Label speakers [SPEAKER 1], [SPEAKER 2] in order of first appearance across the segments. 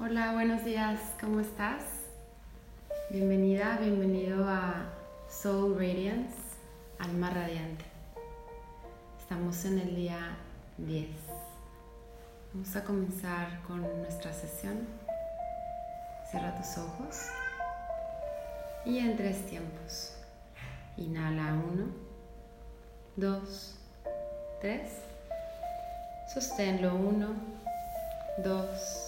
[SPEAKER 1] Hola, buenos días, ¿cómo estás? Bienvenida, bienvenido a Soul Radiance, Alma Radiante. Estamos en el día 10. Vamos a comenzar con nuestra sesión. Cierra tus ojos y en tres tiempos. Inhala 1, 2, 3. Sosténlo 1, 2, 3.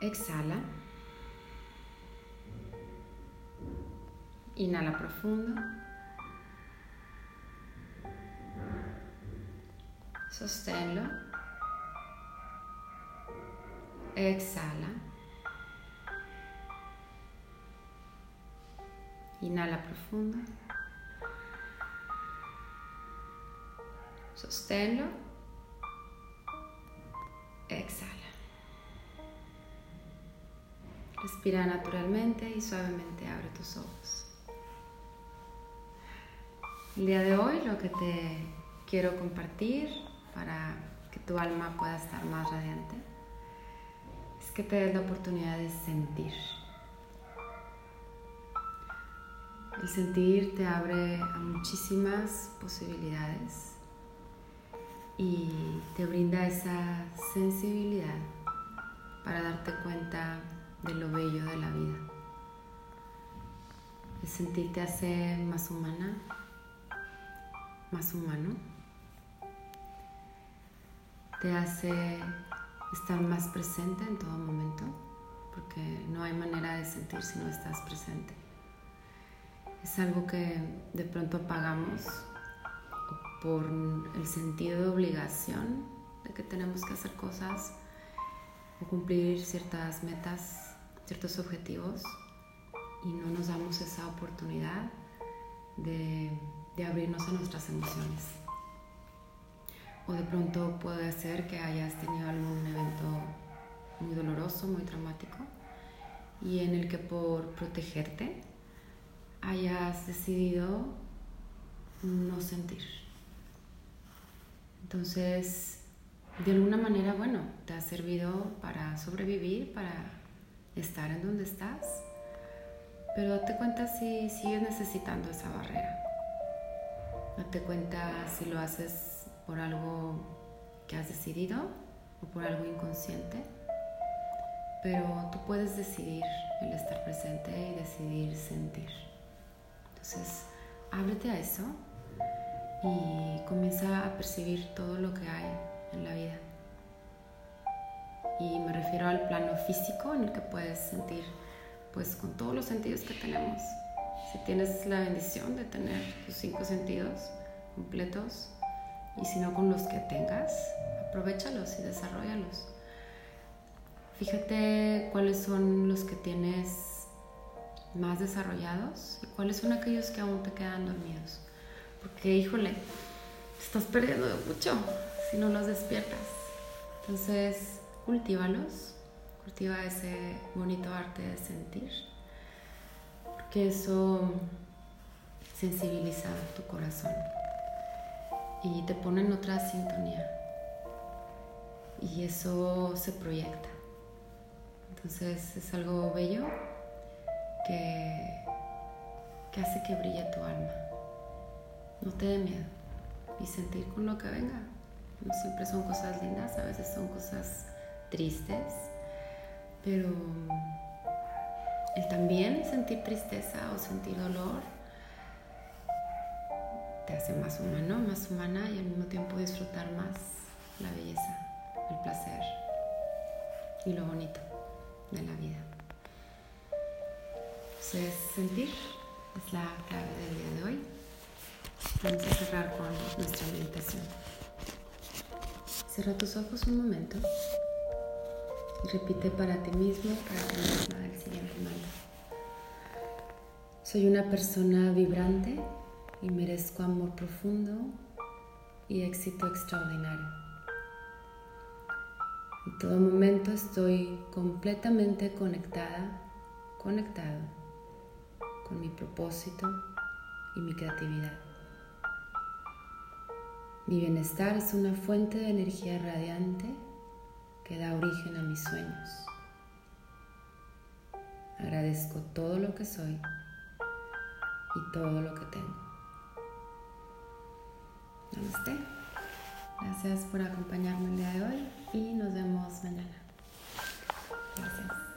[SPEAKER 1] Exhala. Inhala profundo. Sosténlo. Exhala. Inhala profundo. Sosténlo. Exhala. Respira naturalmente y suavemente abre tus ojos. El día de hoy lo que te quiero compartir para que tu alma pueda estar más radiante es que te des la oportunidad de sentir. El sentir te abre a muchísimas posibilidades y te brinda esa sensibilidad para darte cuenta de lo bello de la vida. El sentir te hace más humana, más humano. Te hace estar más presente en todo momento, porque no hay manera de sentir si no estás presente. Es algo que de pronto apagamos por el sentido de obligación de que tenemos que hacer cosas o cumplir ciertas metas ciertos objetivos y no nos damos esa oportunidad de, abrirnos a nuestras emociones. O de pronto puede ser que hayas tenido algún evento muy doloroso, muy traumático, y en el que por protegerte hayas decidido no sentir. Entonces, de alguna manera, bueno, te ha servido para sobrevivir, para estar en donde estás, pero date cuenta si sigues necesitando esa barrera. Date cuenta si lo haces por algo que has decidido o por algo inconsciente, pero tú puedes decidir el estar presente y decidir sentir. Entonces, ábrete a eso y comienza a percibir todo lo que hay en la vida y me refiero al plano físico en el que puedes sentir pues con todos los sentidos que tenemos. Si tienes la bendición de tener tus cinco sentidos completos y si no con los que tengas, aprovechalos y desarrollalos. Fíjate cuáles son los que tienes más desarrollados y cuáles son aquellos que aún te quedan dormidos. Porque, híjole, estás perdiendo mucho si no los despiertas. Entonces, cultívalos, cultiva ese bonito arte de sentir, porque eso sensibiliza tu corazón y te pone en otra sintonía y eso se proyecta. Entonces es algo bello que, que hace que brille tu alma. No te dé miedo y sentir con lo que venga. No siempre son cosas lindas, a veces son cosas tristes, pero el también sentir tristeza o sentir dolor te hace más humano, más humana y al mismo tiempo disfrutar más la belleza, el placer y lo bonito de la vida. Entonces, sentir es la clave del día de hoy. Vamos a cerrar con nuestra meditación. Cierra tus ojos un momento y repite para ti mismo, para ti misma el siguiente mantra. Soy una persona vibrante y merezco amor profundo y éxito extraordinario. En todo momento estoy completamente conectada, conectado con mi propósito y mi creatividad. Mi bienestar es una fuente de energía radiante que da origen a mis sueños. Agradezco todo lo que soy y todo lo que tengo. Namaste. Gracias por acompañarme el día de hoy y nos vemos mañana. Gracias.